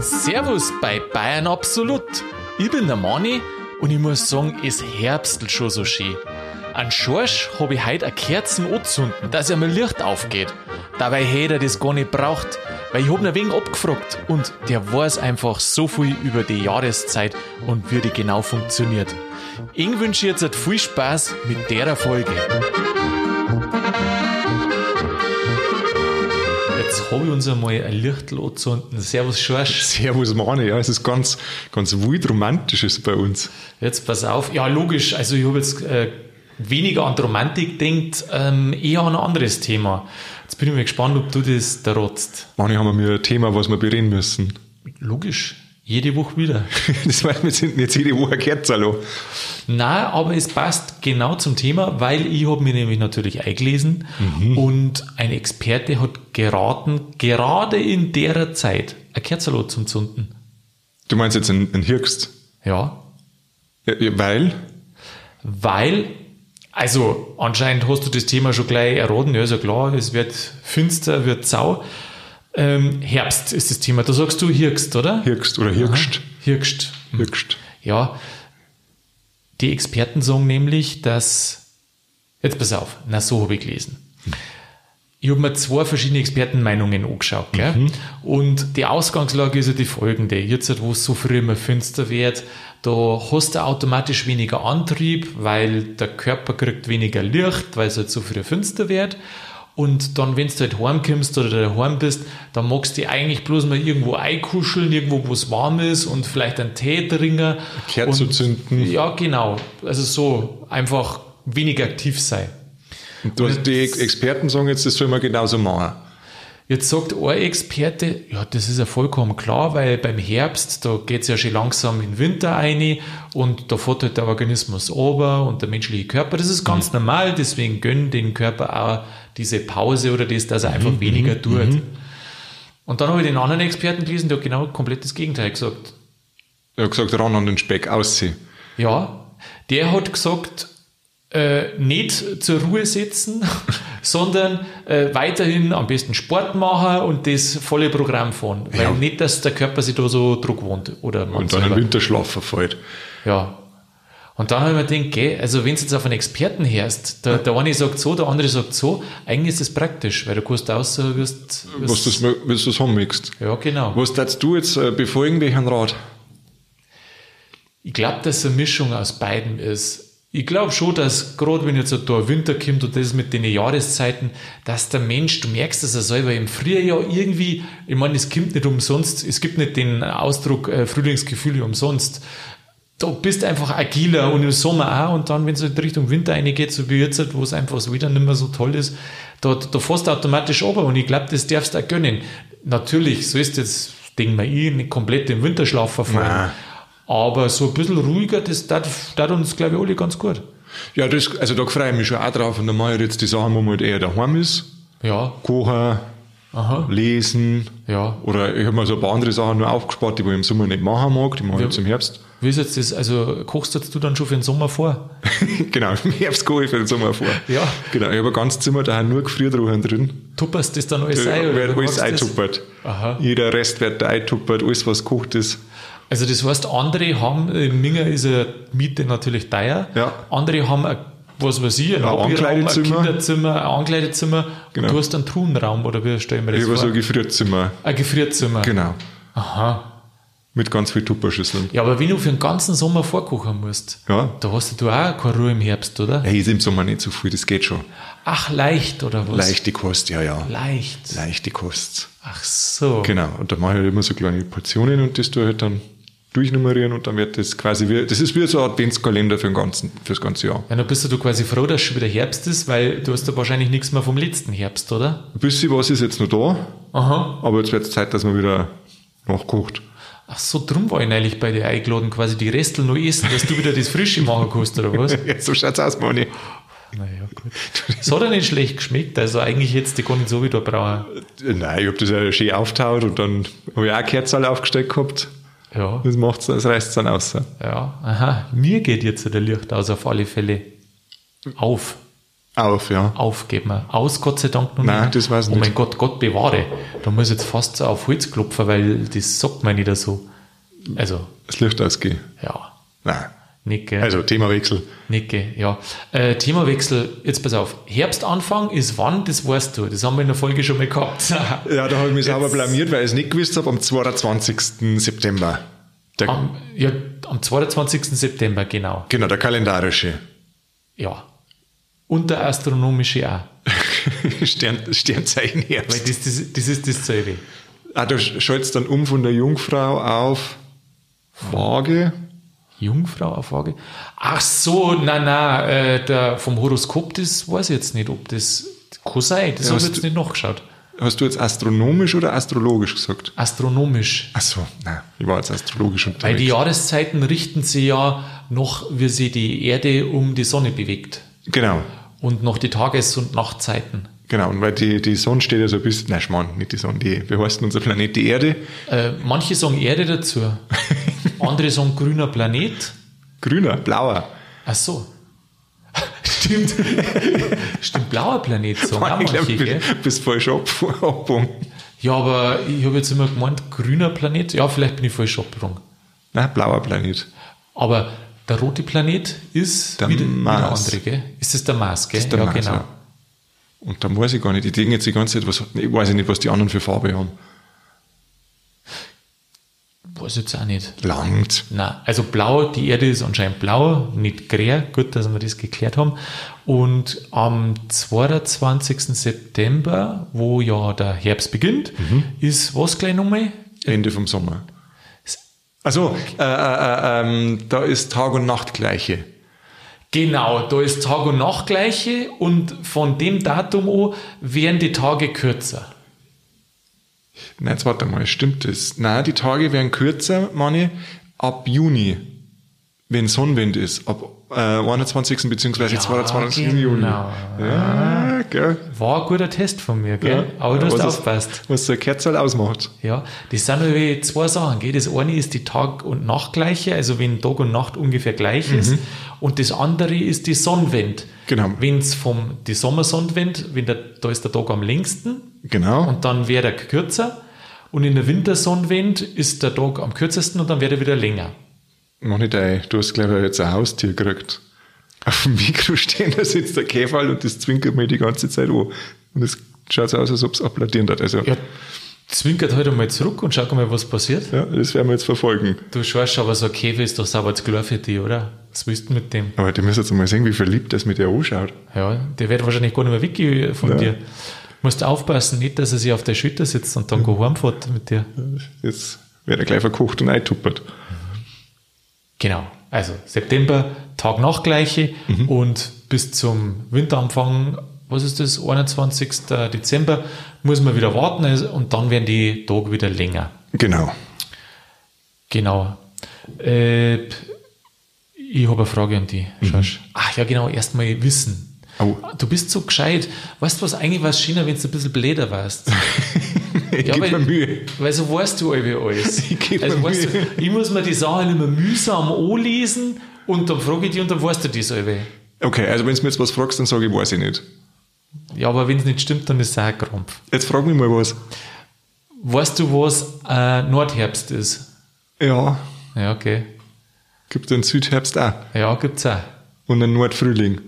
Servus bei Bayern Absolut. Ich bin der Manni und ich muss sagen, es herbstelt schon so schön. An Schorsch habe ich heute eine Kerzen anzünden, dass ja mal Licht aufgeht. Dabei hätte er das gar nicht braucht, weil ich hab ihn wenig abgefragt und der weiß einfach so viel über die Jahreszeit und wie die genau funktioniert. Ich wünsche jetzt viel Spaß mit der Folge. Habe ich uns einmal ein Lichtel angezündet. Servus Schorsch. Servus Mane, ja, es ist ganz, ganz wild romantisches bei uns. Jetzt pass auf. Ja, logisch. Also ich habe jetzt äh, weniger an die Romantik denkt, ähm, eher an ein anderes Thema. Jetzt bin ich mal gespannt, ob du das da rotzt. Mane, haben wir ein Thema, was wir bereden müssen. Logisch. Jede Woche wieder. Das heißt, wir sind jetzt jede Woche Kerzalo. Nein, aber es passt genau zum Thema, weil ich habe mir nämlich natürlich eingelesen und ein Experte hat geraten, gerade in der Zeit ein Kerzalo zum Zünden. Du meinst jetzt ein, ein Hirgst? Ja, weil? weil, also anscheinend hast du das Thema schon gleich erraten, ja ist ja klar, es wird finster, wird zau. Ähm, Herbst ist das Thema. Da sagst du Hirgst, oder? Hirgst oder Hirgst? Hirgst. Hirgst. Ja, die Experten sagen nämlich, dass. Jetzt pass auf, na so habe ich gelesen. Ich habe mir zwei verschiedene Expertenmeinungen angeschaut. Gell? Und die Ausgangslage ist ja die folgende. Jetzt, wo es so früh immer finster wird, da hast du automatisch weniger Antrieb, weil der Körper kriegt weniger Licht, weil es halt so früh finster wird. Und dann, wenn du halt heimkommst oder daheim bist, dann magst du dich eigentlich bloß mal irgendwo einkuscheln, irgendwo, wo es warm ist und vielleicht einen Tee trinken. Kerze und, zünden. Ja, genau. Also so einfach weniger aktiv sein. Und du, die Ex- Experten sagen jetzt, das soll man genauso machen. Jetzt sagt ein Experte, ja, das ist ja vollkommen klar, weil beim Herbst, da geht's ja schon langsam in den Winter ein und da fährt halt der Organismus ober und der menschliche Körper. Das ist ganz normal, deswegen gönnt den Körper auch diese Pause oder das, dass er einfach weniger tut. Und dann habe ich den anderen Experten gelesen, der hat genau komplett das Gegenteil gesagt. Er hat gesagt, ran an den Speck aussehen. Ja, der hat gesagt, äh, nicht zur Ruhe sitzen, sondern äh, weiterhin am besten Sport machen und das volle Programm fahren. Weil Ja. nicht, dass der Körper sich da so Druck wohnt. Oder Und dann selber. ein Winterschlaf verfällt. Ja. Und dann habe ich mir gedacht, gell, also wenn du jetzt auf einen Experten hörst, der, der eine sagt so, der andere sagt so, eigentlich ist das praktisch, weil du kannst aussehen, wirst, Was wirst das, was das haben möchtest. ja, genau. Was darfst du jetzt äh, befolgen, welchen Rat? Ich glaube, dass es eine Mischung aus beiden ist. Ich glaube schon, dass gerade wenn jetzt so da Winter kommt und das mit den Jahreszeiten, dass der Mensch, du merkst das ja selber im Frühjahr irgendwie, ich meine, es kommt nicht umsonst, es gibt nicht den Ausdruck äh, Frühlingsgefühle umsonst. Du bist einfach agiler und im Sommer auch und dann, wenn es in Richtung Winter reingeht, so wie jetzt, wo es einfach das Wetter nicht mehr so toll ist, da, da fährst du automatisch runter und ich glaube, das darfst du auch gönnen. Natürlich, so ist jetzt, denke mal, ich nicht komplett im Winterschlaf verfallen. Aber so ein bisschen ruhiger, das tat, uns, glaube ich, alle ganz gut. Ja, das, also da freue ich mich schon auch drauf. Und dann mache ich jetzt die Sachen, wo man halt eher daheim ist. Ja, Kochen, aha, lesen. ja. Oder ich habe mir so ein paar andere Sachen nur aufgespart, die ich im Sommer nicht machen mag. Die mache ich jetzt im Herbst. Wie ist jetzt das, also kochst du dann schon für den Sommer vor? genau, im Herbst koche ich für den Sommer vor. Ja. Genau, ich habe ein ganzes Zimmer, da haben nur Gefriertruhen drin. Tupperst das dann alles Da ein? wird alles eintuppert. Aha. Jeder Rest wird da eintuppert, alles was gekocht ist. Also das heißt, andere haben, in Minger ist eine Miete natürlich teuer. Ja. Andere haben ein, was weiß ich, ein, Ein Hobbyraum, ein Ankleidezimmer. Kinderzimmer, ein Ankleidezimmer Genau. und du hast einen Truhenraum oder wie stellen wir das Ich habe so ein Gefrierzimmer. ein Gefrierzimmer. Genau. Aha. Mit ganz viel Tupperschüsseln. Ja, aber wenn du für den ganzen Sommer vorkochen musst, Ja. da hast du auch keine Ruhe im Herbst, oder? Hey, ist im Sommer nicht so viel, das geht schon. Ach, leicht oder was? Leichte Kost, ja, ja. Leicht. Leichte Kost. Ach so. Genau. Und da mache ich halt immer so kleine Portionen und das tue ich halt dann durchnummerieren und dann wird das quasi wie, das ist wie so ein Adventskalender für den ganzen, fürs ganze Jahr. Ja, dann bist du quasi froh, dass schon wieder Herbst ist, weil du hast ja wahrscheinlich nichts mehr vom letzten Herbst, oder? Ein bisschen was ist jetzt noch da, Aha. aber jetzt wird es Zeit, dass man wieder nachkocht. Ach so, drum war ich neulich bei dir eingeladen, quasi die Restel noch essen, dass du wieder das Frische machen kannst, oder was? Ja, so schaut's aus, Mani. naja, gut. Es hat ja nicht schlecht geschmeckt, also eigentlich jetzt die gar nicht so wieder brauchen. Nein, ich habe das ja schön auftaut und dann habe ich auch Kerzen aufgestellt gehabt. Ja, Das macht's, das reißt dann aus. ja, aha. Mir geht jetzt der Licht aus auf alle Fälle auf. Auf, ja. Aufgeben. Aus, Gott sei Dank noch Nein, nicht. das weiß ich Oh mein nicht. Gott, Gott bewahre. Da muss ich jetzt fast so auf Holz klopfen, weil das sagt man nicht so. Also, Das Licht ausgehen. ja, Nein. nicht, gell? Also Themawechsel. Nicke, ja. Äh, Themawechsel, jetzt pass auf. Herbstanfang ist wann, das weißt du. Das haben wir in der Folge schon mal gehabt. Ja, da habe ich mich sauber blamiert, weil ich es nicht gewusst habe, am 22. September. Der, am, ja, am 22. September, genau. genau, der kalendarische. Ja. Und der astronomische auch. Stern, Sternzeichen Weil Herbst. das, das, das ist dasselbe. Ah, du schaltest dann um von der Jungfrau auf Waage. Jungfrau auf Waage. Ach so, nein, nein, äh, der, vom Horoskop, das weiß ich jetzt nicht, ob das kann sein. Das Ja, habe ich hast jetzt du- nicht nachgeschaut. Hast du jetzt astronomisch oder astrologisch gesagt? Astronomisch. Ach so, nein, ich war jetzt astrologisch Weil unterwegs. die Jahreszeiten richten sich ja noch, wie sich die Erde um die Sonne bewegt. genau, Und noch die Tages- und Nachtzeiten. genau. Und weil die, die Sonne steht ja so ein bisschen, nein, Schmarrn, nicht die Sonne, die, wie heißt denn unser Planet, die Erde? Äh, manche sagen Erde dazu. Andere sagen grüner Planet. Grüner, blauer. Ach so. Stimmt. Stimmt, blauer Planet sagen auch ich manche, du gell? bist, falsch ab, abgebogen. Ja, aber ich habe jetzt immer gemeint, grüner Planet. Ja, vielleicht bin ich falsch abgegangen. Nein, blauer Planet. Aber der rote Planet ist Der wieder, wieder Mars. andere, gell? Ist das der Mars, gell? Das ist der ja, Mars, genau. ja. Und dann weiß ich gar nicht, ich denke jetzt die ganze Zeit, was, ich weiß nicht, was die anderen für Farbe haben. Weiß jetzt auch nicht. Langt. Na, also blau, die Erde ist anscheinend blau, nicht grä. Gut, dass wir das geklärt haben. Und am 22. September, wo ja der Herbst beginnt, Mhm. ist was gleich nochmal? Ende vom Sommer. Also, äh, äh, ähm, da ist Tag und Nacht gleiche. Genau, da ist Tag und Nacht gleiche und von dem Datum an werden die Tage kürzer. Nein, jetzt warte mal, stimmt das? Nein, die Tage werden kürzer, meine, ab Juni, wenn Sonnenwind ist, ab äh, 21. bzw. 22. Juni. genau. Ja, gell? War ein guter Test von mir, gell? Aber du hast aufgepasst. Was der Kerzel ausmacht. Ja, das sind irgendwie zwei Sachen. Gell? Das eine ist die Tag- und Nachtgleiche, also wenn Tag und Nacht ungefähr gleich ist. Und das andere ist die Sonnenwend. Genau. Wenn es vom, die Sommersonnenwend, wenn der, da ist der Tag am längsten Genau. und dann wäre er kürzer. Und in der Wintersonnenwend ist der Tag am kürzesten und dann wäre er wieder länger. Nicht ein, du hast, glaube ich, jetzt ein Haustier gekriegt. Auf dem Mikro stehen, da sitzt der Käferl und das zwinkert mir die ganze Zeit an. Und es schaut so aus, als ob es applaudieren hat. Also, Ja, zwinkert heute mal zurück und schau mal, was passiert. ja, das werden wir jetzt verfolgen. Du schaust aber so ein Käfer ist doch sauber zu klar für dich, oder? Was willst du mit dem? Aber du müsst jetzt mal sehen, wie verliebt das mit dir anschaut. Ja, der wird wahrscheinlich gar nicht mehr weggehen von Ja. dir. Musst aufpassen, nicht, dass er sich auf der Schulter sitzt und dann go heimfährt mit dir. Jetzt wird er gleich verkocht und eintuppert. Genau. Also September, Tag Nachtgleiche und bis zum Winteranfang, was ist das, 21. Dezember, muss man wieder warten also- und dann werden die Tage wieder länger. Genau. Genau. Äh, ich habe eine Frage an dich, Schorsch. Ach ja, genau, erstmal Wissen. Oh. Du bist so gescheit. Weißt du was, eigentlich war es schöner, wenn du ein bisschen bläder warst. Ich Ja, gebe mir Mühe. weil so weißt du alles. Ich geb also, mir Mühe. du, ich muss mir die Sachen immer mühsam anlesen und dann frage ich dich und dann weißt du das irgendwie. Okay, also wenn du mir jetzt was fragst, dann sage ich, weiß ich nicht. Ja, aber wenn es nicht stimmt, dann ist es auch ein Krampf. Jetzt frag mich mal was. Weißt du, was äh, Nordherbst ist? Ja, Ja, okay. gibt einen Südherbst auch. Ja, gibt's auch. Und einen Nordfrühling.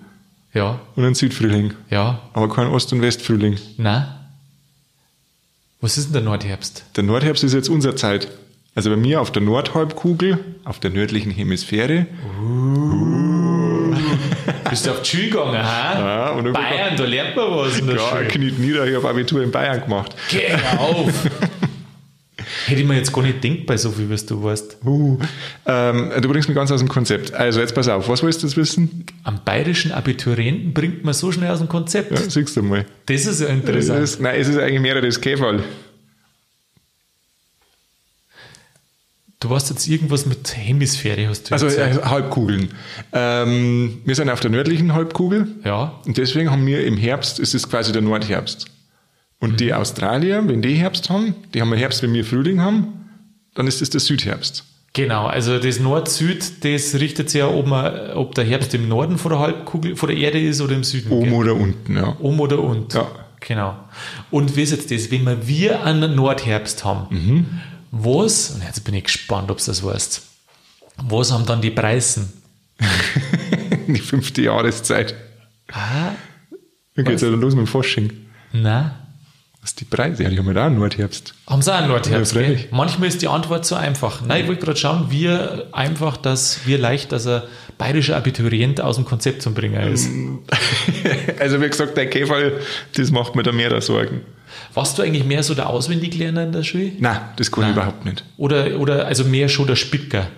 Ja, Und einen Südfrühling. ja, Aber kein Ost- und Westfrühling. nein. Was ist denn der Nordherbst? Der Nordherbst ist jetzt unsere Zeit. Also bei mir auf der Nordhalbkugel, auf der nördlichen Hemisphäre. Bist du auf die gegangen, ha? Ja, und Bayern, da lernt man was in der Ja, Schule. kniet nieder, ich habe Abitur in Bayern gemacht. Geh auf! Hätte ich mir jetzt gar nicht gedacht bei so viel, was du weißt. Uh, ähm, du bringst mich ganz aus dem Konzept. Also jetzt pass auf, was willst du jetzt wissen? Am bayerischen Abiturienten bringt man so schnell aus dem Konzept. Ja, siehst du mal. Das ist ja Es interessant. ist, nein, es ist eigentlich mehr das Käferl. Du warst jetzt irgendwas mit Hemisphäre, hast du Also äh, Halbkugeln. Ähm, wir sind auf der nördlichen Halbkugel ja. und deswegen haben wir im Herbst, es ist quasi der Nordherbst. Und die Australier, wenn die Herbst haben, die haben einen Herbst, wenn wir Frühling haben, dann ist es der Südherbst. Genau, also das Nord-Süd, das richtet sich ja, ob, man, ob der Herbst im Norden von der Halbkugel, von der Erde ist oder im Süden. Oben gell? oder unten, ja. Oben oder unten. Ja. Genau. Und wie ist jetzt das, wenn wir, wir einen Nordherbst haben, Mhm. was, und jetzt bin ich gespannt, ob du das weißt, was haben dann die Preisen? Die fünfte Jahreszeit. Ah, Dann geht's ja dann los mit dem Fasching. na, Was ist die Preise? Die haben wir da einen Nordherbst. haben sie auch einen Nordherbst? Ja, gell? Manchmal ist die Antwort so einfach. Nein, ich wollte gerade schauen, wie einfach, dass wir leicht, dass ein bayerischer Abiturient aus dem Konzept zum Bringen ist. Also wie gesagt, der Käfer, das macht mir da mehr Sorgen. Warst du eigentlich mehr so der Auswendiglerner in der Schule? Nein, das kann ich überhaupt nicht. Oder, oder also mehr schon der Spicker?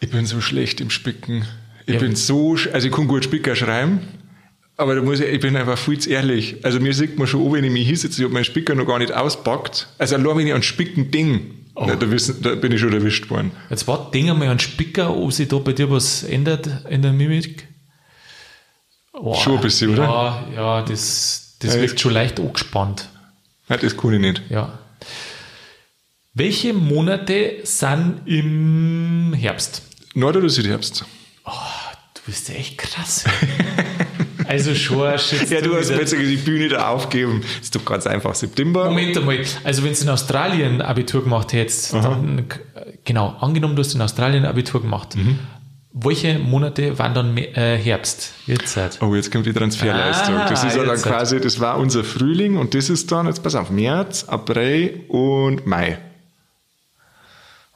Ich bin so schlecht im Spicken. Ich Ja. bin so, also ich kann gut Spicker schreiben, aber da muss ich, ich bin einfach viel zu ehrlich. Also mir sieht man schon an, wenn ich mich hinsetze, ich habe meinen Spicker noch gar nicht auspackt. Also allein wenn ich an Spicken ding, na, da, wissen, da bin ich schon erwischt worden. Jetzt warte, denk einmal an Spicker, ob sich da bei dir was ändert in der Mimik. Boah, Schon ein bisschen, oder? Ja, ja, das, das Ja, wirkt schon leicht angespannt. Nein, das kann ich nicht. Ja. Welche Monate sind im Herbst? Nord- oder Südherbst? Du bist ja echt krass. also schon Ja, du hast jetzt die Bühne da aufgegeben. ist doch ganz einfach. September. Moment einmal, also wenn du in Australien Abitur gemacht hättest, dann, genau, angenommen, du hast in Australien Abitur gemacht, Mhm. welche Monate waren dann äh, Herbst? Jetzt halt. Oh, jetzt kommt die Transferleistung. Ah, das ist ja dann jetzt. quasi, das war unser Frühling und das ist dann, jetzt pass auf, März, April und Mai.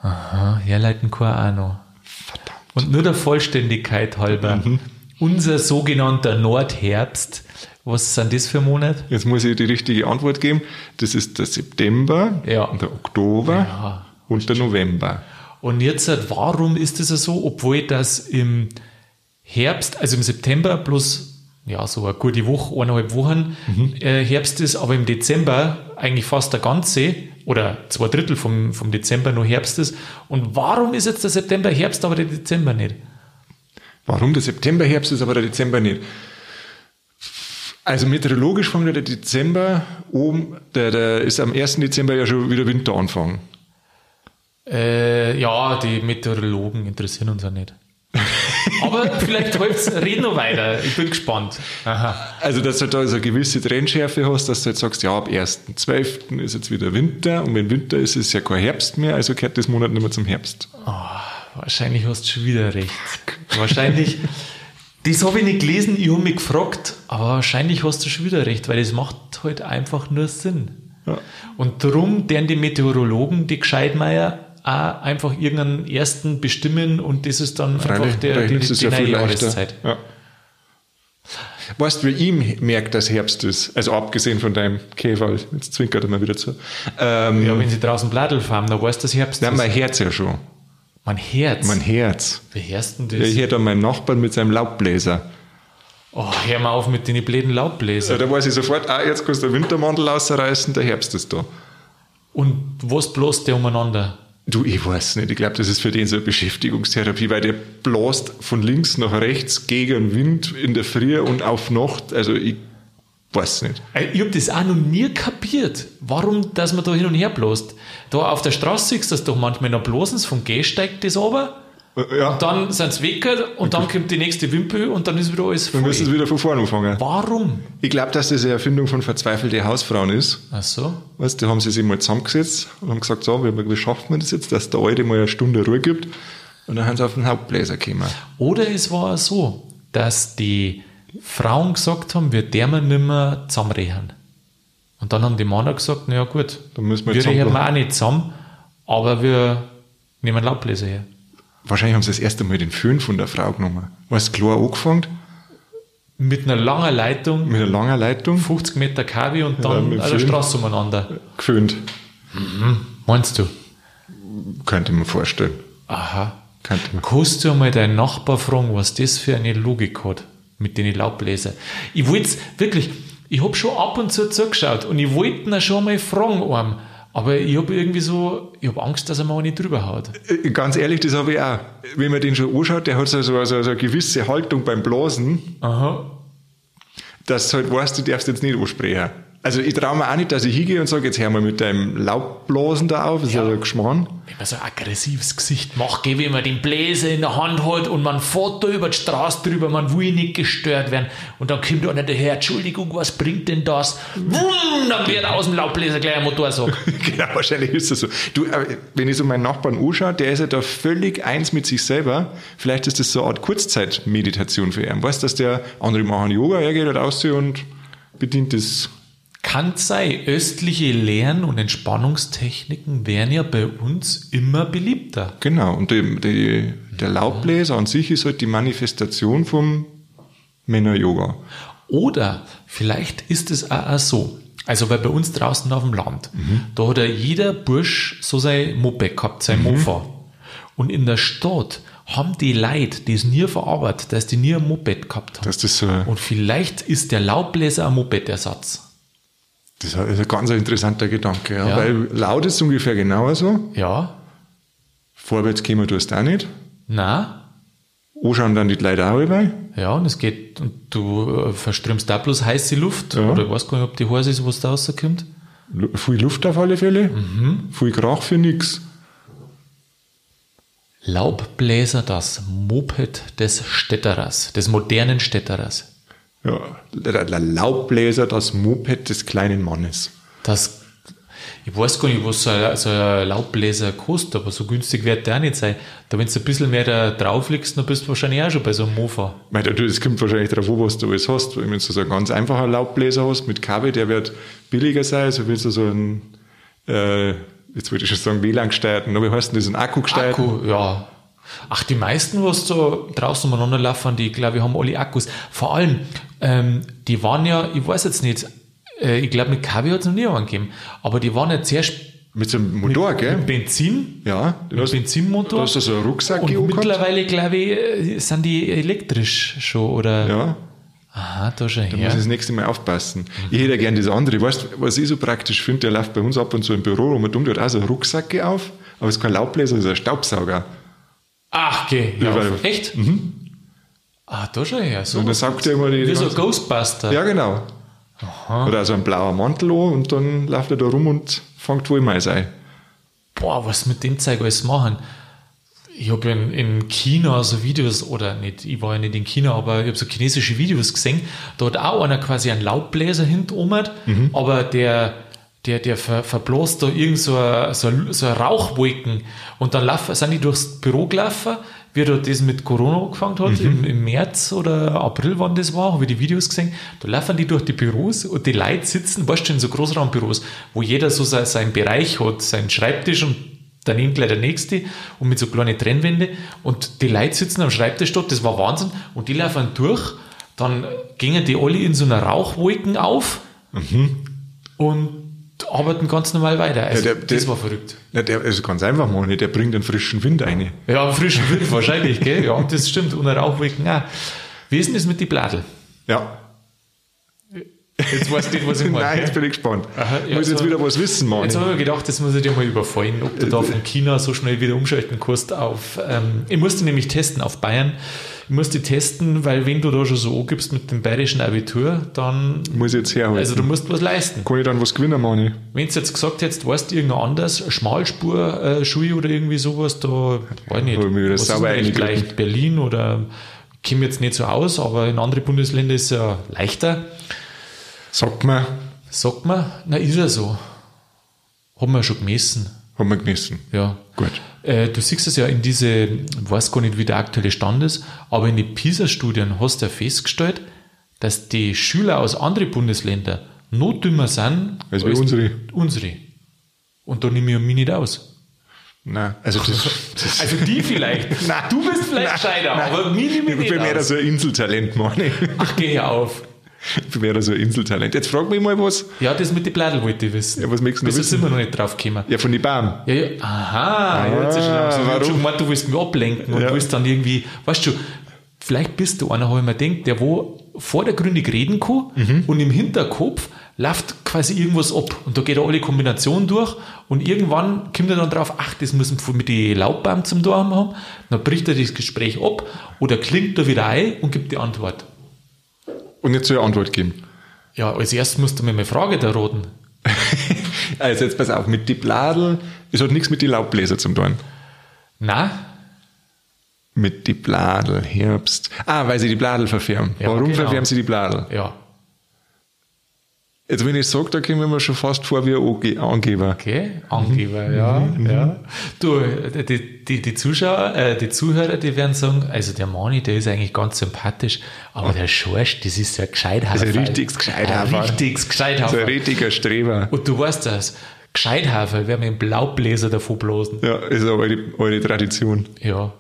Aha, herleiten auch noch. Verdammt. Und nur der Vollständigkeit halber, Mhm. Unser sogenannter Nordherbst, was sind das für Monate? Jetzt muss ich die richtige Antwort geben. Das ist der September, Ja. der Oktober Ja. und der November. Und jetzt, halt, warum ist das so, obwohl das im Herbst, also im September plus ja, so eine gute Woche, eineinhalb Wochen Mhm. äh, Herbst ist, aber im Dezember eigentlich fast der ganze oder zwei Drittel vom, vom Dezember nur Herbst ist. Und warum ist jetzt der September Herbst, aber der Dezember nicht? Warum der September Herbst ist, aber der Dezember nicht? Also meteorologisch fängt der Dezember oben, der, der ist am 1. Dezember ja schon wieder Winteranfang. Äh, ja, die Meteorologen interessieren uns ja nicht. aber vielleicht red noch weiter. Ich bin gespannt. Aha. Also, dass du da so eine gewisse Trennschärfe hast, dass du jetzt sagst, ja, ab 1.12. ist jetzt wieder Winter und wenn Winter ist, ist ja kein Herbst mehr, also gehört das Monat nicht mehr zum Herbst. Wahrscheinlich hast du schon wieder recht. Wahrscheinlich, das habe ich nicht gelesen, ich habe mich gefragt, aber wahrscheinlich hast du schon wieder recht, weil das macht halt einfach nur Sinn. Ja. Und darum deren die Meteorologen, die Gescheidmeier, auch einfach irgendeinen ersten bestimmen und das ist dann einfach der, die, es die ja neue. Jahreszeit. Ja. Weißt du, wie ihm merkt, dass Herbst ist? Also abgesehen von deinem Käfer, jetzt zwinkert er mal wieder zu. Ähm, Ja, wenn sie draußen Bladel fahren, dann weiß das Herbst. Nein, ist. mein Herz ja schon. Mein Herz. Mein Herz. Wie hörst denn Ja, das? ich hätte meinen Nachbarn mit seinem Laubbläser. Oh, hör mal auf mit den blöden Ja, Laubbläser. da weiß ich sofort, ah, jetzt kannst du den Wintermantel rausreißen, der Herbst ist da. Und was bloß der umeinander? Du, ich weiß nicht. Ich glaube, das ist für den so eine Beschäftigungstherapie, weil der bläst von links nach rechts gegen Wind in der Früh und auf Nacht. Also ich weiß nicht. Ey, Ich habe das auch noch nie kapiert. Warum, dass man da hin und her bloßt? Da auf der Straße siehst du das doch manchmal noch bloßen, vom Gehsteig das runter, Äh, Ja, dann sind sie weg und dann kommt die nächste Wimpel und dann ist wieder alles wir voll. müssen es wieder von vorne anfangen. Warum? Ich glaube, dass das eine Erfindung von verzweifelten Hausfrauen ist. Ach so. Weißt, die haben sie sich mal zusammengesetzt und haben gesagt, so, wie, schaffen wir das jetzt, dass der Alte mal eine Stunde Ruhe gibt? Und dann haben sie auf den Hauptbläser gekommen. Oder es war so, dass die Frauen gesagt haben, wir dürfen nicht mehr zusammenrechnen. Und dann haben die Männer gesagt, na ja gut, Dann müssen wir wir rechnen zusammenbleiben. auch nicht zusammen, aber wir nehmen Laubbläser her. Wahrscheinlich haben sie das erste Mal den Föhn von der Frau genommen. Weißt du, klar angefangen, Mit einer langen Leitung, mit einer langen Leitung, 50 Meter Kavi und dann der Föhn. Straße umeinander. geföhnt. Meinst du? Könnte man vorstellen. Aha. Könnte man. Kannst du einmal deinen Nachbar fragen, was das für eine Logik hat mit den Laubbläser? Ich wollte wirklich, ich habe schon ab und zu zugeschaut und ich wollte ihn schon mal fragen, einem, aber ich habe irgendwie so, ich habe Angst, dass er mir nicht drüber haut. Äh, Ganz ehrlich, das habe ich auch. Wenn man den schon anschaut, der hat so, so, so, so eine gewisse Haltung beim Blasen, Aha. dass du halt weißt, du darfst jetzt nicht ansprechen. Also ich traue mir auch nicht, dass ich hingehe und sage, jetzt hör mal mit deinem Laubblasen da auf, das ist ja ein Geschmarrn. Wenn man so ein aggressives Gesicht macht, gell, wenn man den Bläser in der Hand hat und man fährt da über die Straße drüber, man will nicht gestört werden. Und dann kommt einer daher, Entschuldigung, was bringt denn das? Wumm, dann wird aus dem Laubbläser gleich ein Motorsack. genau, wahrscheinlich ist das so. Du, wenn ich so meinen Nachbarn anschaue, der ist ja da völlig eins mit sich selber. Vielleicht ist das so eine Art Kurzzeitmeditation für ihn. Weißt du, dass der andere machen Yoga, er geht halt aus und bedient das Kann sein, östliche Lehren und Entspannungstechniken werden ja bei uns immer beliebter. Genau, und die, die, der Laubbläser an sich ist halt die Manifestation vom Männer-Yoga. Oder vielleicht ist es auch so. Also, weil bei uns draußen auf dem Land, da hat ja jeder Bursch so sein Moped gehabt, sein Mofa. Und in der Stadt haben die Leute das nie verarbeitet, dass die nie ein Moped gehabt haben. Das so, Und vielleicht ist der Laubbläser ein Moped-Ersatz. Das ist ein ganz interessanter Gedanke, ja. Ja. Weil laut ist ungefähr genauso. Ja, Vorwärts kommen tust du auch nicht. na, Anschauen dann die Leute auch dabei. ja, und es geht, und du äh, verströmst da bloß heiße Luft, Ja. oder ich weiß gar nicht, ob die heiß ist, was da rauskommt. Viel Luft auf alle Fälle. Mhm. Viel Krach für nix. Laubbläser, das Moped des Städterers, des modernen Städterers. Ja, der, der Laubbläser, das Moped des kleinen Mannes. Das, ich weiß gar nicht, was so ein, so ein Laubbläser kostet, aber so günstig wird der auch nicht sein. Da, wenn du ein bisschen mehr da drauf legst, dann bist du wahrscheinlich auch schon bei so einem Mofa. Das kommt wahrscheinlich darauf an, was du alles hast. Wenn du so einen ganz einfachen Laubbläser hast mit Kabel, der wird billiger sein. Also wenn du so einen, äh, jetzt würde ich schon sagen, WLAN gesteuerten, aber wie heißt denn das, einen Akku gesteuerten? Akku, ja. Ach, die meisten, was so draußen umeinander laufen, die, glaube ich, haben alle Akkus. Vor allem, ähm, die waren ja, ich weiß jetzt nicht, äh, ich glaube, mit Kabel hat es noch nie angegeben, aber die waren ja zuerst Mit so einem Motor, gell? mit Benzin, Ja, mit hast, Benzinmotor. du hast da so einen Rucksack Und mittlerweile, glaube ich, äh, sind die elektrisch schon, oder? Ja, Aha, da schon da muss her. ich das nächste Mal aufpassen. Ich hätte ja gern das andere. Weißt du, was ich so praktisch finde? Der läuft bei uns ab und zu im Büro rum und um, der hat auch so einen Rucksack auf, aber es ist kein Laubbläser, es ist ein Staubsauger. Ach, okay. Ja, echt? Ah, da schon her. So Und dann saugt er immer die- Wie so Ghostbuster. Ja, genau. Oder also ein blauer Mantel an und dann läuft er da rum und fängt wohl mal sein. Boah, was mit dem Zeug alles machen. Ich habe in, in China so Videos, oder nicht, ich war ja nicht in China, aber ich habe so chinesische Videos gesehen. Da hat auch einer quasi einen Laubbläser hinten aber der, der, der ver, verblasst da irgend so ein, so, ein, so ein Rauchwolken. Und dann laufen, sind die durchs Büro gelaufen, wie da das mit Corona angefangen hat, im, im März oder April, wann das war, habe ich die Videos gesehen. Da laufen die durch die Büros und die Leute sitzen, weißt du, in so Großraumbüros, wo jeder so sein- seinen Bereich hat, seinen Schreibtisch und daneben gleich der nächste und mit so kleinen Trennwände. Und die Leute sitzen am Schreibtisch dort, das war Wahnsinn. Und die laufen durch, dann gingen die alle in so einer Rauchwolken auf. Und arbeiten ganz normal weiter. Also Ja, der- der- das war verrückt. Ja, der ist ganz einfach, Mann. Der bringt einen frischen Wind rein. Ja, frischen Wind wahrscheinlich, gell? Ja, das stimmt. Und ein Rauchwolken auch. Wie ist denn das mit die Bladel? Ja. Jetzt weißt du nicht, was ich meine. Nein, jetzt bin ich gespannt. Aha, ich muss jetzt so- wieder was wissen, Mann. Jetzt habe ich gedacht, das muss ich dir mal überfallen, ob du da von China so schnell wieder umschalten kannst auf. Ähm, ich musste nämlich testen auf Bayern. Ich musste testen, weil wenn du da schon so angibst mit dem bayerischen Abitur, dann. Muss ich jetzt herhalten. Also du musst was leisten. Kann ich dann was gewinnen, Mann? Wenn du jetzt gesagt hättest, weißt du irgendein anderes, Schmalspur, äh, Schule oder irgendwie sowas, da weiß ich nicht. Ich mir wieder Was ist denn Berlin oder käme jetzt nicht so aus, aber in andere Bundesländer ist es ja leichter. Sagt man, Sagt man, na ist ja so. Haben wir schon gemessen. haben wir gemessen. Ja. Gut. Äh, du siehst es ja in diese, ich weiß gar nicht, wie der aktuelle Stand ist, aber in den PISA-Studien hast du ja festgestellt, dass die Schüler aus anderen Bundesländern noch dümmer sind Als wie unsere. unsere. Und da nehme ich mich nicht aus. Nein, also das, das Also die vielleicht. Nein. du bist vielleicht gescheiter, aber mich nehme ich ich bin nicht mehr aus. so ein Inseltalent, Mann. Ach, geh auf. Ich mehr so ein Inseltalent. Jetzt frag mich mal was. Ja, das mit den Bladel wollte ich wissen. Ja, was möchtest du Wieso wissen? sind wir noch nicht drauf gekommen? Ja, von den Baum. Ja, ja. Aha, ja, jetzt ist schon langsam. Ich hab warum? schon gemeint, du willst mich ablenken und Ja. willst dann irgendwie, weißt du, vielleicht bist du einer, habe ich mir gedacht, der wo vordergründig reden kann Mhm. und im Hinterkopf läuft quasi irgendwas ab und da geht er alle Kombinationen durch und irgendwann kommt er dann drauf, ach, das müssen wir mit die Laubbaum zum Tor haben, dann bricht er das Gespräch ab oder klingt da wieder ein und gibt die Antwort. Und jetzt soll ich Antwort geben. Ja, als erstes musst du mir mal Frage da roten. also jetzt pass auf, mit die Bladel, es hat nichts mit die Laubbläser zu tun. Na? Mit die Bladel, Herbst. Ah, weil sie die Bladel verfärben. Ja, Warum genau. verfärben sie die Bladel? Ja. Jetzt, wenn ich sage, da kommen wir schon fast vor wie ein Ange- Angeber. Okay, Angeber, ja, ja. Du, die, die, die Zuschauer, äh, die Zuhörer, die werden sagen, also der Mani, der ist eigentlich ganz sympathisch, aber der Schorsch, das ist ja Gescheithafer. Das ist ein richtiges Gescheithafer. Ein richtiges So ein Gescheithafer. richtiger Streber. Und du weißt das, Gescheithafer wir im Blaubläser davon bloßen. Ja, ist aber eine alte Tradition. Ja.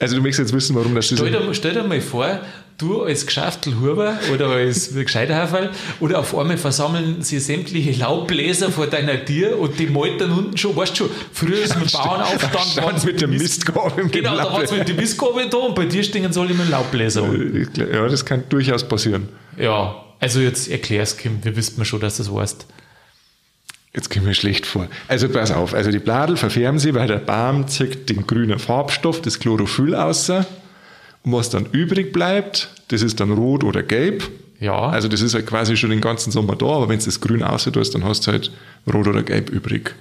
Also du möchtest jetzt wissen, warum das Stell ist. dir, stell dir mal vor, du als Geschäftelhuber oder als Gescheiterhaferl oder auf einmal versammeln sie sämtliche Laubbläser vor deiner Tür und die malt dann unten schon, weißt du schon, früher ist mit Bauernaufstand Stand mit der Mistgabel im Genau, da war es mit der Mistgabel da und bei dir stehen soll mit dem Laubbläser an. Ja, das kann durchaus passieren. Ja, also jetzt erklär's, Kim, wir wissen schon, dass das weißt. Jetzt kommen wir schlecht vor. Also pass auf, also die Bladel verfärben sie, weil der Baum zieht den grünen Farbstoff, das Chlorophyll aus. Und was dann übrig bleibt, das ist dann rot oder gelb. Ja, Also das ist halt quasi schon den ganzen Sommer da, aber wenn du das grün aussieht, dann hast du halt rot oder gelb übrig.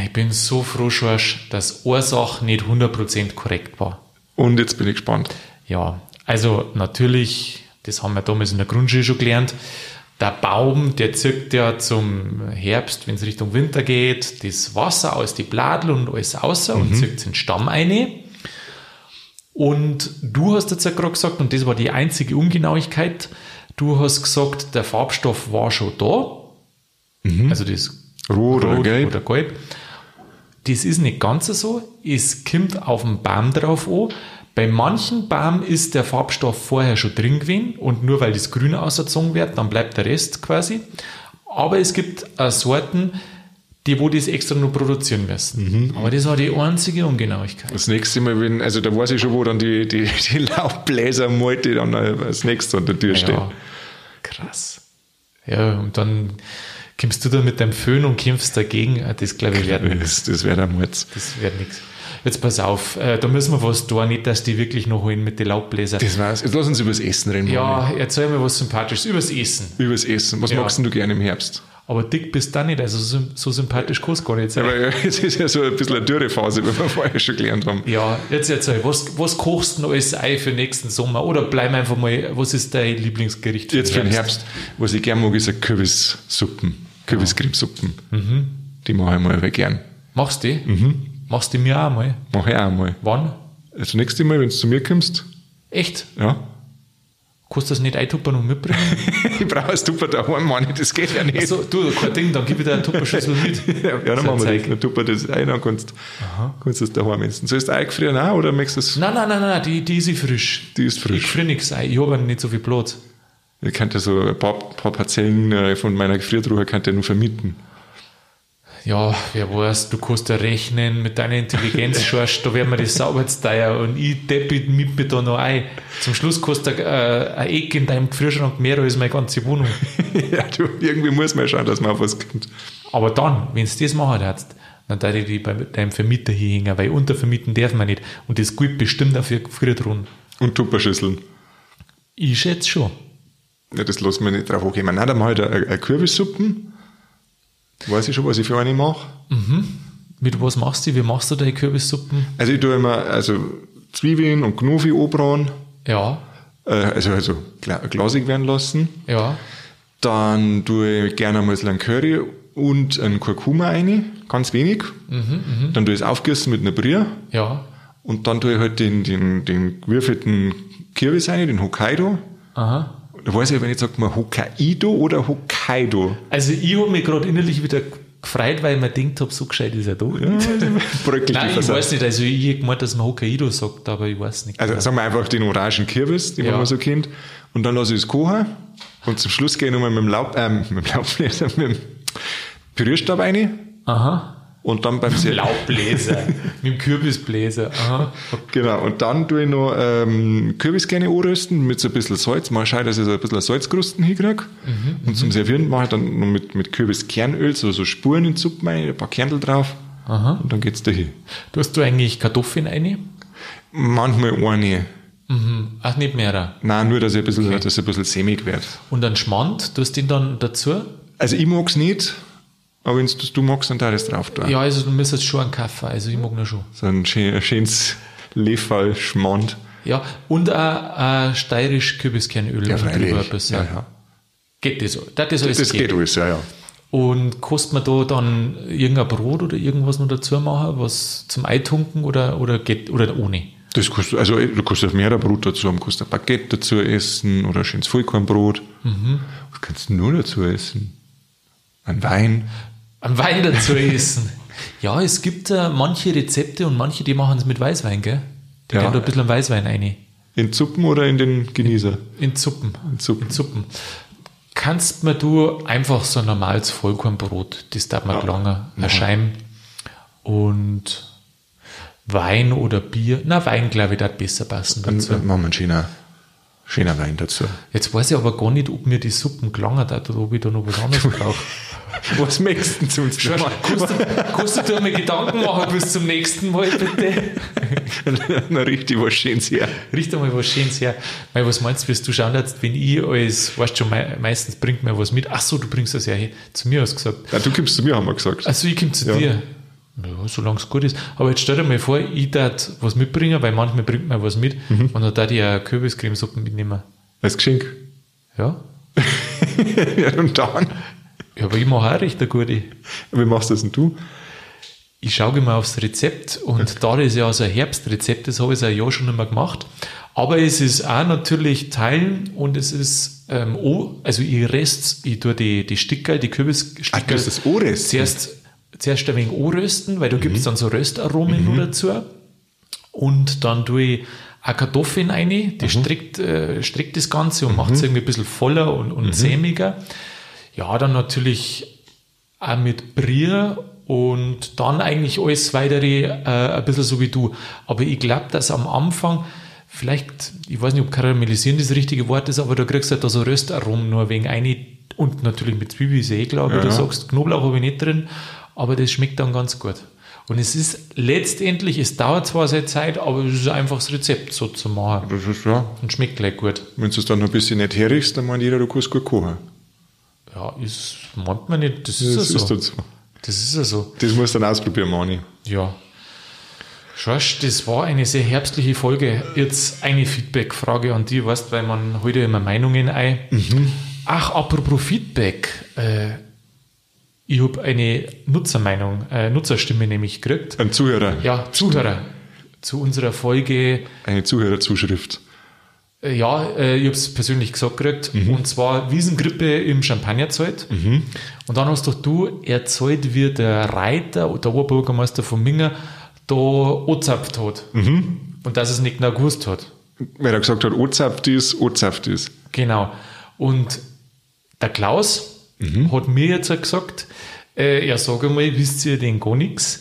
Ich bin so froh, Schorsch, dass Ursache nicht 100% korrekt war. Und jetzt bin ich gespannt. Ja, also natürlich, das haben wir damals in der Grundschule schon gelernt, der Baum, der zirkt ja zum Herbst, wenn es Richtung Winter geht, das Wasser aus die Bladel und alles außer und zirkt den Stamm ein. Und du hast jetzt ja gerade gesagt, und das war die einzige Ungenauigkeit, du hast gesagt, der Farbstoff war schon da. Also das Rot oder gelb. oder gelb. Das ist nicht ganz so. Es kommt auf den Baum drauf an. Bei manchen Baum ist der Farbstoff vorher schon drin gewesen und nur weil das Grün ausgezogen wird, dann bleibt der Rest quasi. Aber es gibt auch Sorten, die wo das extra nur produzieren müssen. Aber das war die einzige Ungenauigkeit. Das nächste Mal, wenn, also da weiß ich schon, wo dann die, die, die Laubbläser Malte dann als nächstes an der Tür stehen. Ja, krass. Ja, und dann kommst du da mit deinem Föhn und kämpfst dagegen. Ah, Das glaube ich wird nichts. Das, das wäre der Murz. Das wird nichts. Jetzt pass auf, äh, da müssen wir was tun, nicht, dass die wirklich noch holen mit den Laubbläser. Das war's. Jetzt lass uns übers Essen reden. Ja, erzähl mir was Sympathisches übers Essen. Übers Essen. Was Ja. magst du gerne im Herbst? Aber dick bist du nicht, also so, so sympathisch kannst du gar nicht sein. Aber jetzt ist ja so ein bisschen eine Dürrephase, wie wir vorher schon gelernt haben. Ja, jetzt erzähl, was, was kochst du als Ei für nächsten Sommer? Oder bleib einfach mal, was ist dein Lieblingsgericht Jetzt für den Herbst, was ich gerne mag, ist eine Kürbissuppen. Kürbiscremesuppen. Mhm. Die mache ich mal gern. Machst du die? Mhm. Machst du mir auch mal? Mache ich auch mal. Wann? Also nächstes Mal, wenn du zu mir kommst, Echt? ja. Kannst du das nicht eintuppern und mitbringen? ich brauche ein Tupper daheim, Mann, das geht ja nicht. so, du, kein Ding, dann gib ich dir eine Tupperschüssel mit. Ja, ja, dann machen wir das. Dann tupper das ein, dann kannst, du es daheim essen. Sollst du eingefrieren auch, oder möchtest du es? Nein, nein, nein, nein, die, die ist eh frisch. Die ist Ich frisch. friere nichts ein, ich habe nicht so viel Platz. Ich könnte so ein paar, paar Parzellen äh, von meiner Gefriertruhe könnte ich nur vermieten. Ja, wer weiß, du kannst ja rechnen mit deiner Intelligenz, Schorsch, da werden wir das sauber teuer und ich deppe mit mir da noch ein. Zum Schluss kostet äh, ein Eck in deinem Gefrierschrank mehr als meine ganze Wohnung. ja, du, irgendwie muss man schauen, dass man auf was kommt. Aber dann, wenn du das machen darfst, dann darf ich die bei deinem Vermieter hier hängen, weil untervermieten darf man nicht. Und das gilt bestimmt auch für Gefriertruhen. Und Tupperschüsseln. Ich schätze schon. Ja, das lassen wir nicht drauf. Nein, dann mache ich da eine, eine Kürbissuppen. Weiß ich schon, was ich für eine mache. Mit was machst du? Wie machst du deine Kürbissuppen? Also ich tue immer also Zwiebeln und Gnofi obran, Ja, äh, also, also gla glasig werden lassen. ja, Dann tue ich gerne so einen Curry und einen Kurkuma rein, ganz wenig. dann tue ich es aufgießen mit einer Brühe. ja. Und dann tue ich halt den, den, den gewürfelten Kürbis rein, den Hokkaido. Aha. Da weiß ich, wenn ich sage mal Hokkaido oder Hokkaido. Also ich habe mich gerade innerlich wieder gefreut, weil ich mir gedacht habe, so gescheit ist er doch nicht. Bröckelt Nein, ich Versau- weiß nicht, also ich hab gemeint, dass man Hokkaido sagt, aber ich weiß nicht. Also sagen wir einfach den orangen Kürbis, den Ja. man so kennt. Und dann lasse ich es kochen. Und zum Schluss gehe ich nochmal mit dem Laub, ähm, mit dem Laubbläser, mit dem Pürierstab rein. Aha. Und dann beim Ser Laubbläser. Mit dem Kürbisbläser. Aha. Genau. Und dann tue ich noch, ähm, Kürbiskerne anrösten mit so ein bisschen Salz. Mal schauen, dass ich so ein bisschen Salzkrusten hinkriege. Und zum Servieren mache ich dann noch mit, mit Kürbiskernöl so, so Spuren in Suppe rein, ein paar Kernel drauf. Aha. Und dann geht's dahin. Du hast du eigentlich Kartoffeln rein? Manchmal eine. Mhm. Ach, nicht mehr. Nein, nur, dass er ein bisschen, dass er ein bisschen sämig wird. Und dann Schmand, tust du den dann dazu? Also ich mag's nicht, aber wenn du magst, dann da das drauf tun. Ja, also du müsstest schon einen Kaffee, also ich mag ihn schon. So ein, schön, ein schönes Lefall Schmand. Ja, und auch äh, steirisch Kürbiskernöl. Ja, freilich. drüber ein. Ja, ja. Geht das? Das, das, alles Das geht alles, ja, ja. Und kostet man da dann irgendein Brot oder irgendwas noch dazu machen, was zum Eitunken oder, oder geht, oder ohne? Das kostet, also du kannst auf mehrere Brot dazu haben, kannst ein Baguette dazu essen oder ein schönes Vollkornbrot. Was kannst du nur dazu essen? Ein Wein. Ein Wein dazu essen. Ja, es gibt äh, manche Rezepte und manche, die machen es mit Weißwein, gell? Die Ja. ja. da ein bisschen Weißwein rein. In Zuppen oder in den Genießer? In Suppen. In Suppen. In Suppen. Kannst mir du einfach so ein normales Vollkornbrot, das darf man Ja. lange erscheinen. Und Wein oder Bier. Na, Wein, glaube ich, darf besser passen dazu. machen wir einen schöner, Wein dazu. Jetzt weiß ich aber gar nicht, ob mir die Suppen gelangen hat oder ob ich da noch was anderes brauche. Was möchtest du zu uns Schau, Kannst du, kannst du dir mal Gedanken machen bis zum nächsten Mal, bitte? Na, richtig was Schönes her. Richte mal was Schönes her. Weil, was meinst du, wirst du schauen, jetzt, wenn ich als, weißt schon, mei- meistens bringt mir was mit. Ach so, du bringst das ja her. Zu mir hast du gesagt. Ja, du kommst zu mir, haben wir gesagt. Also ich komme zu Ja. dir. Ja, solange es gut ist. Aber jetzt stell dir mal vor, ich darf was mitbringen, weil manchmal bringt man was mit Mhm. und dann darf ich ja Kürbiscremesuppen mitnehmen. Als Geschenk. Ja? ja, und dann? Ja, aber ich mache auch recht eine gute. Wie machst du das denn du? Ich schaue mal aufs Rezept und da das ja so ein Herbstrezept ist, habe ich es ein Jahr schon immer gemacht. Aber es ist auch natürlich teilen und es ist, ähm, also ich rest, ich tue die, die Stickerl, die Ah, Kürbisstickerl du hast das Ohrrest. zuerst, zuerst ein wenig anrösten, weil da gibt es dann so Röstaromen nur dazu. Und dann tue ich auch Kartoffeln rein, die streckt, äh, streckt das Ganze und macht es irgendwie ein bisschen voller und, und sämiger. Ja, dann natürlich auch mit Brier und dann eigentlich alles weitere äh, ein bisschen so wie du. Aber ich glaube, dass am Anfang vielleicht, ich weiß nicht, ob karamellisieren das richtige Wort ist, aber da kriegst du halt da so Röstaromen nur wegen eine und natürlich mit Zwiebel ist eh klar, wie Ja, du ja. sagst, Knoblauch habe ich nicht drin, aber das schmeckt dann ganz gut. Und es ist letztendlich, es dauert zwar seine Zeit, aber es ist einfach das Rezept so zu machen Das ist, ja. und schmeckt gleich gut. Wenn du es dann noch ein bisschen nicht herrichst, dann meint jeder, du kannst gut kochen. Ja, ist, meint man nicht, das ist Das ja ist so. dann so. Das ist ja so. Das musst du dann ausprobieren, Mani. Ja. Schorsch, das war eine sehr herbstliche Folge. Jetzt eine Feedback-Frage an dich, weißt, weil man heute immer Meinungen ein. Ach, apropos Feedback. Äh, ich habe eine Nutzermeinung, äh, Nutzerstimme nämlich gekriegt. Ein Zuhörer. Ja, Zuhörer. Zu unserer Folge Eine Zuhörerzuschrift. Äh, Ja, äh, ich habe es persönlich gesagt gekriegt. Und zwar Wiesengrippe im Champagnerzelt. Und dann hast doch du erzählt, wie der Reiter, der Oberbürgermeister von Minger, da angezapft hat. Und dass es nicht genau gewusst hat. Weil er gesagt hat, Ozapft ist, Ozapft ist. Genau. Und der Klaus hat mir jetzt gesagt, äh, ja, sag mal, wisst ihr denn gar nichts?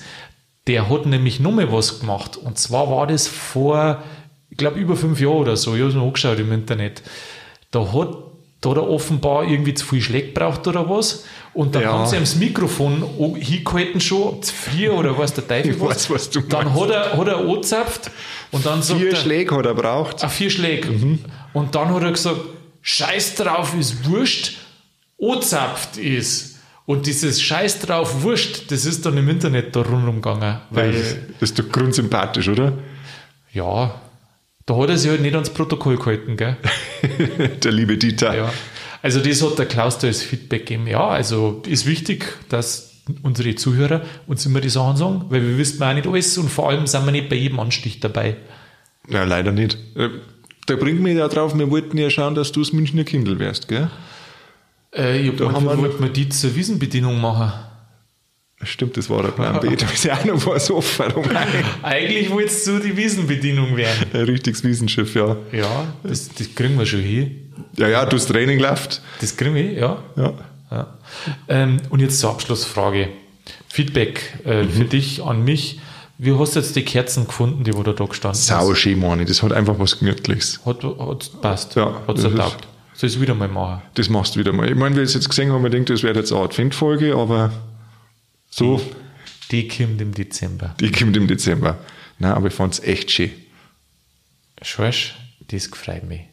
Der hat nämlich noch mal was gemacht. Und zwar war das vor, ich glaube, über fünf Jahren oder so. Ich habe es mir angeschaut im Internet. Da hat, da hat er offenbar irgendwie zu viel Schläge braucht oder was. Und dann Ja. haben sie ihm das Mikrofon hingehalten schon, zu vier oder was der Teufel Ich weiß, was du Dann meinst. hat er, hat er angezapft und dann sagt Vier er, Schläge hat er braucht. Ah, vier Schläge. Und dann hat er gesagt, Scheiß drauf ist wurscht, angezapft ist. Und dieses Scheiß drauf wurscht, das ist dann im Internet da rundum gegangen. Weil, Das ist doch grundsympathisch, oder? ja, da hat er sich halt nicht ans Protokoll gehalten, gell? Der liebe Dieter. Ja. Also das hat der Klaus da als Feedback gegeben. Ja, also ist wichtig, dass unsere Zuhörer uns immer die Sachen sagen, weil wir wissen auch nicht alles und vor allem sind wir nicht bei jedem Anstich dabei. Ja, leider nicht. Äh, Da bringt mich ja drauf, wir wollten ja schauen, dass du das Münchner Kindl wärst, gell? Äh, ich Da haben wir wollten wir die zur Wiesenbedienung machen. Stimmt, das war der Plan B. Da ist ja auch noch was offen. Eigentlich wolltest du die Wiesenbedienung werden. Ein richtiges Wiesenschiff, ja. Ja, das, das kriegen wir schon hin. Ja, ja, du hast Training läuft. Das kriegen wir, ja. Ja. ja. Ähm, und jetzt zur Abschlussfrage. Feedback äh, für dich an mich. Wie hast du jetzt die Kerzen gefunden, die wo da, gestanden Sau schön. Das hat einfach was Gemütliches. Hat, hat passt. Ja, hat es ertaugt. Soll ich es wieder mal machen? Das machst du wieder mal. Ich meine, wir es jetzt gesehen haben, wir denkt, das wäre jetzt eine Adventfolge, aber so, Die kommt im Dezember. die kommt im Dezember. Nein, aber ich fand es echt schön. Schorsch, Das freut mich.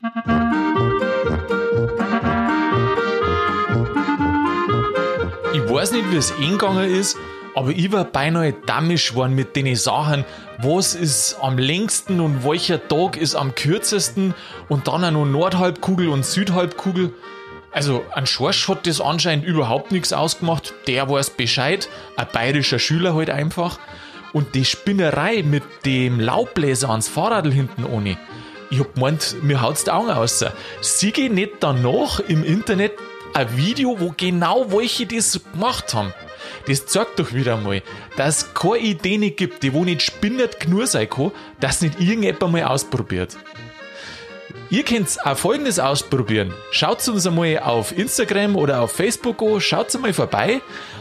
Ich weiß nicht, wie es eingegangen ist, aber ich war beinahe dammisch geworden mit den Sachen, was ist am längsten und welcher Tag ist am kürzesten und dann auch noch Nordhalbkugel und Südhalbkugel. Also an Schorsch hat das anscheinend überhaupt nichts ausgemacht, der weiß Bescheid, ein bayerischer Schüler halt einfach. Und die Spinnerei mit dem Laubbläser ans Fahrrad hinten ohne. Ich hab gemeint, mir haut's die Augen aus. Ich nicht danach im Internet ein Video, wo genau welche das gemacht haben. Das zeigt doch wieder mal, dass es keine Idee nicht gibt, die wo nicht spinnert genug sein kann, dass nicht irgendjemand mal ausprobiert. Ihr könnt auch folgendes ausprobieren. Schaut uns einmal auf Instagram oder auf Facebook an, schaut mal vorbei.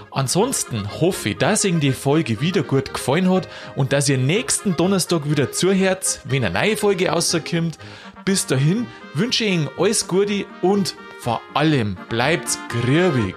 Ansonsten hoffe ich, dass Ihnen die Folge wieder gut gefallen hat und dass ihr nächsten Donnerstag wieder zuhört, wenn eine neue Folge rauskommt. Bis dahin wünsche ich Ihnen alles Gute und vor allem bleibt's grübig.